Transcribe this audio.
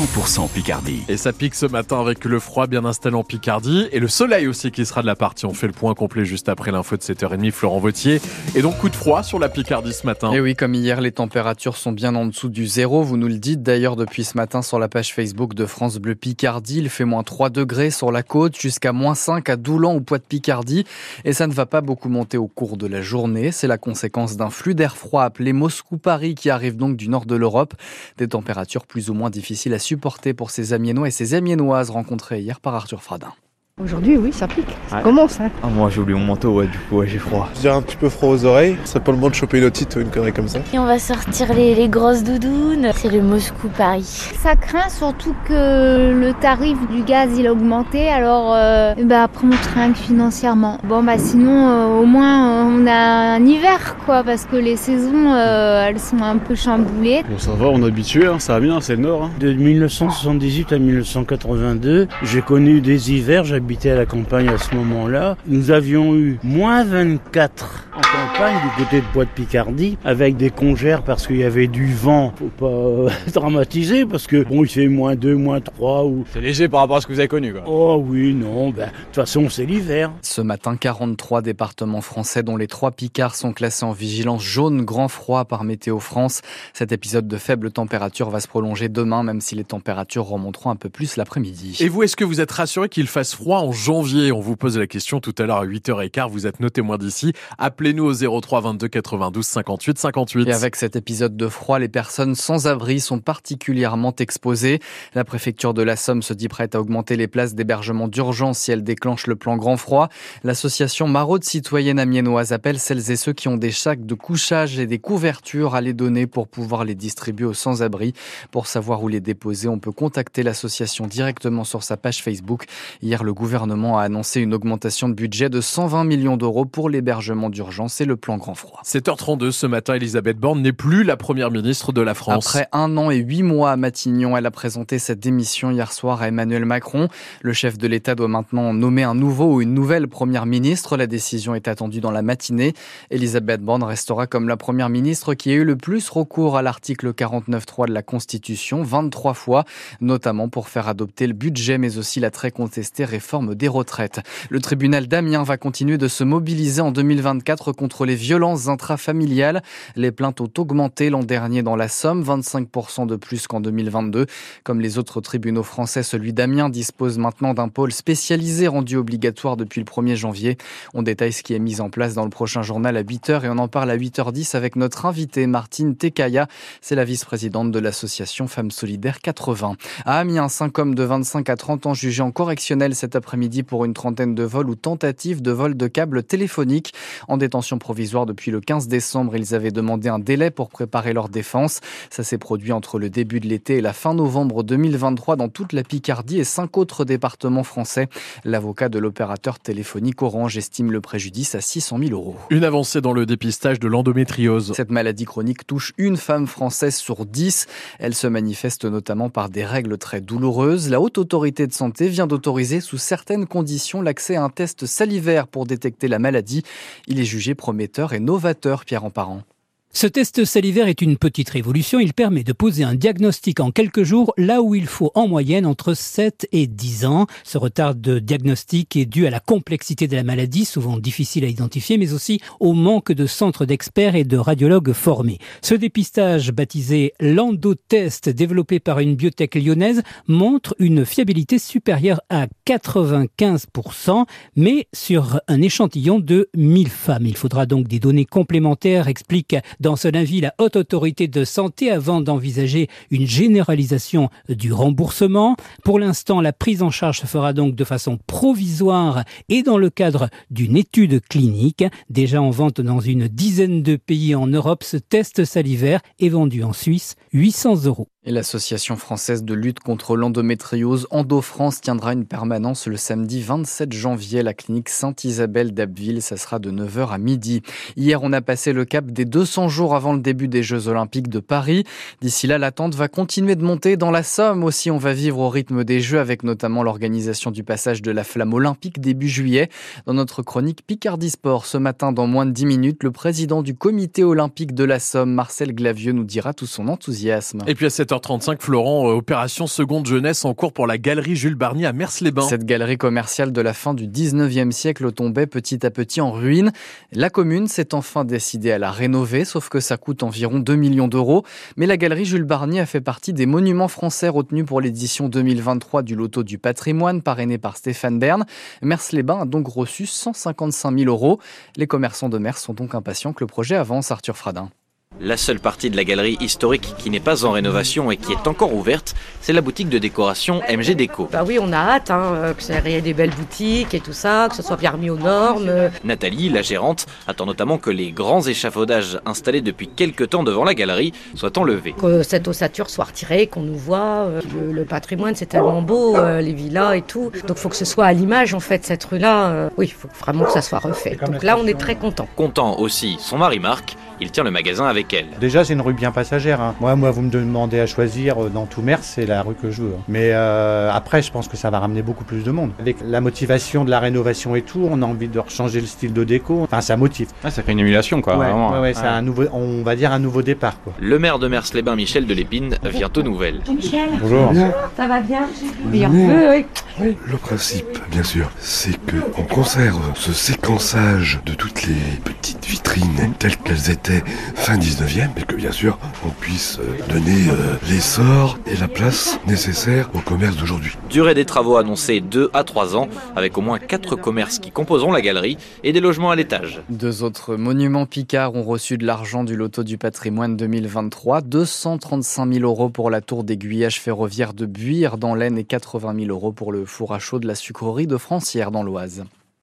100% Picardie. Et ça pique ce matin avec le froid bien installé en Picardie et le soleil aussi qui sera de la partie. On fait le point complet juste après l'info de 7h30, Florent Vautier. Et donc coup de froid sur la Picardie ce matin. Et oui, comme hier, les températures sont bien en dessous du zéro. Vous nous le dites d'ailleurs depuis ce matin sur la page Facebook de France Bleu Picardie. Il fait moins 3 degrés sur la côte jusqu'à moins 5 à Doulan ou Poids de Picardie. Et ça ne va pas beaucoup monter au cours de la journée. C'est la conséquence d'un flux d'air froid appelé Moscou-Paris qui arrive donc du nord de l'Europe. Des températures plus ou moins difficiles à supporter pour ces Amiénois et ces Amiénoises rencontrés hier par Arthur Fradin. Aujourd'hui, oui, ça pique. Ça Ouais. commence. Hein. Ah, moi j'ai oublié mon manteau, ouais, du coup, ouais, j'ai froid. Je dirais un petit peu froid aux oreilles. C'est pas le moment de choper une otite ou une connerie comme ça. Et on va sortir les, les grosses doudounes. C'est le Moscou-Paris. Ça craint surtout que le tarif du gaz il a augmenté, alors euh, bah après on trinque financièrement. Bon bah sinon euh, au moins euh, on a un hiver quoi, parce que les saisons euh, elles sont un peu chamboulées. Bon, ça va, on est habitué, hein, ça va bien, c'est le nord. hein. De 1978 à 1982, j'ai connu des hivers, à la campagne à ce moment-là. Nous avions eu moins 24 en campagne du côté de Bois de Picardie, avec des congères parce qu'il y avait du vent. Faut pas euh, dramatiser parce que bon, il fait moins 2, moins 3 ou... C'est léger par rapport à ce que vous avez connu, quoi. Oh oui, non, ben, de toute façon c'est l'hiver. Ce matin, 43 départements français, dont les trois Picards, sont classés en vigilance jaune grand froid par Météo France. Cet épisode de faible température va se prolonger demain, même si les températures remonteront un peu plus l'après-midi. Et vous, est-ce que vous êtes rassuré qu'il fasse froid en janvier? On vous pose la question tout à l'heure à 8h15. Vous êtes nos témoins d'ici. Appelez-nous au 03 22 92 58 58. Et avec cet épisode de froid, les personnes sans abri sont particulièrement exposées. La préfecture de la Somme se dit prête à augmenter les places d'hébergement d'urgence si elle déclenche le plan grand froid. L'association Maraude citoyenne amiénoise appelle celles et ceux qui ont des sacs de couchage et des couvertures à les donner pour pouvoir les distribuer aux sans-abri. Pour savoir où les déposer, on peut contacter l'association directement sur sa page Facebook. Hier, le gouvernement a annoncé une augmentation de budget de 120 millions d'euros pour l'hébergement d'urgence et le plan grand froid. 7h32 ce matin, Elisabeth Borne n'est plus la première ministre de la France. Après un an et huit mois à Matignon, elle a présenté sa démission hier soir à Emmanuel Macron. Le chef de l'État doit maintenant nommer un nouveau ou une nouvelle première ministre. La décision est attendue dans la matinée. Elisabeth Borne restera comme la première ministre qui a eu le plus recours à l'article 49.3 de la Constitution, 23 fois, notamment pour faire adopter le budget, mais aussi la très contestée réforme des retraites. Le tribunal d'Amiens va continuer de se mobiliser en 2024 contre les violences intrafamiliales. Les plaintes ont augmenté l'an dernier dans la Somme, 25% de plus qu'en 2022. Comme les autres tribunaux français, celui d'Amiens dispose maintenant d'un pôle spécialisé rendu obligatoire depuis le 1er janvier. On détaille ce qui est mis en place dans le prochain journal à 8h et on en parle à 8h10 avec notre invitée Martine Tekaya. C'est la vice-présidente de l'association Femmes Solidaires 80. À Amiens, cinq hommes de 25 à 30 ans jugés en correctionnel cet après-midi pour une trentaine de vols ou tentatives de vol de câbles téléphoniques. En détention provisoire depuis le 15 décembre, ils avaient demandé un délai pour préparer leur défense. Ça s'est produit entre le début de l'été et la fin novembre 2023 dans toute la Picardie et cinq autres départements français. L'avocat de l'opérateur téléphonique Orange estime le préjudice à 600 000 euros. Une avancée dans le dépistage de l'endométriose. Cette maladie chronique touche une femme française sur dix. Elle se manifeste notamment par des règles très douloureuses. La Haute Autorité de Santé vient d'autoriser sous certaines conditions l'accès à un test salivaire pour détecter la maladie. Il est jugé prometteur et novateur, Pierre Emparent. Ce test salivaire est une petite révolution. Il permet de poser un diagnostic en quelques jours, là où il faut en moyenne entre 7 et 10 ans. Ce retard de diagnostic est dû à la complexité de la maladie, souvent difficile à identifier, mais aussi au manque de centres d'experts et de radiologues formés. Ce dépistage, baptisé l'endotest, développé par une biotech lyonnaise, montre une fiabilité supérieure à 95%, mais sur un échantillon de 1000 femmes. Il faudra donc des données complémentaires, explique dans son avis la Haute Autorité de Santé avant d'envisager une généralisation du remboursement. Pour l'instant, la prise en charge se fera donc de façon provisoire et dans le cadre d'une étude clinique. Déjà en vente dans une dizaine de pays en Europe, ce test salivaire est vendu en Suisse 800 euros. Et l'association française de lutte contre l'endométriose EndoFrance tiendra une permanence le samedi 27 janvier à la clinique Sainte-Isabelle d'Abbeville. Ça sera de 9h à midi. Hier, on a passé le cap des 200 jours avant le début des Jeux Olympiques de Paris. D'ici là, l'attente va continuer de monter. Dans la Somme aussi, on va vivre au rythme des Jeux avec notamment l'organisation du passage de la flamme olympique début juillet. Dans notre chronique Picardie Sport, ce matin, dans moins de 10 minutes, le président du comité olympique de la Somme, Marcel Glavieux, nous dira tout son enthousiasme. Et puis à 7h30, 7h35, Florent, euh, opération seconde jeunesse en cours pour la galerie Jules Barnier à Mers-les-Bains. Cette galerie commerciale de la fin du 19e siècle tombait petit à petit en ruine. La commune s'est enfin décidée à la rénover, sauf que ça coûte environ 2 millions d'euros. Mais la galerie Jules Barnier a fait partie des monuments français retenus pour l'édition 2023 du Loto du patrimoine, parrainé par Stéphane Bern. Mers-les-Bains a donc reçu 155 000 euros. Les commerçants de Mers sont donc impatients que le projet avance, Arthur Fradin. La seule partie de la galerie historique qui n'est pas en rénovation et qui est encore ouverte, c'est la boutique de décoration MG Déco. Bah oui, on a hâte hein, euh, que ça ait des belles boutiques et tout ça, que ce soit bien remis aux normes. Nathalie, la gérante, attend notamment que les grands échafaudages installés depuis quelques temps devant la galerie soient enlevés. Que cette ossature soit retirée, qu'on nous voit. Euh, le, patrimoine, c'est tellement beau, euh, les villas et tout. Donc il faut que ce soit à l'image, en fait, cette rue-là. oui, il faut vraiment que ça soit refait. Donc là, on est très content. Content aussi son mari Marc. Il tient le magasin avec Déjà, c'est une rue bien passagère. Hein. Moi, moi, vous me demandez à choisir euh, dans tout Mers, c'est la rue que je veux. Hein. Mais euh, après, je pense que ça va ramener beaucoup plus de monde. Avec la motivation de la rénovation et tout, on a envie de rechanger le style de déco. Enfin, ça motive. Ah, ça fait une émulation, quoi. Ouais, ouais, ouais, c'est un nouveau, on va dire un nouveau départ, quoi. Le maire de Mers-les-Bains, Michel de Lépine, vient aux nouvelles. Michel. Bonjour. Ça va bien Bien. Oui. Le principe, bien sûr, c'est que on conserve ce séquençage de toutes les petites vitrines telles qu'elles étaient fin 19e, mais que bien sûr on puisse euh, donner euh, l'essor et la place nécessaire au commerce d'aujourd'hui. Durée des travaux annoncés 2 à 3 ans, avec au moins 4 commerces qui composeront la galerie et des logements à l'étage. Deux autres monuments Picard ont reçu de l'argent du loto du patrimoine 2023, 235 000 euros pour la tour d'aiguillage ferroviaire de Buire dans l'Aisne et 80 000 euros pour le four à chaud de la sucrerie de Francière dans l'Oise.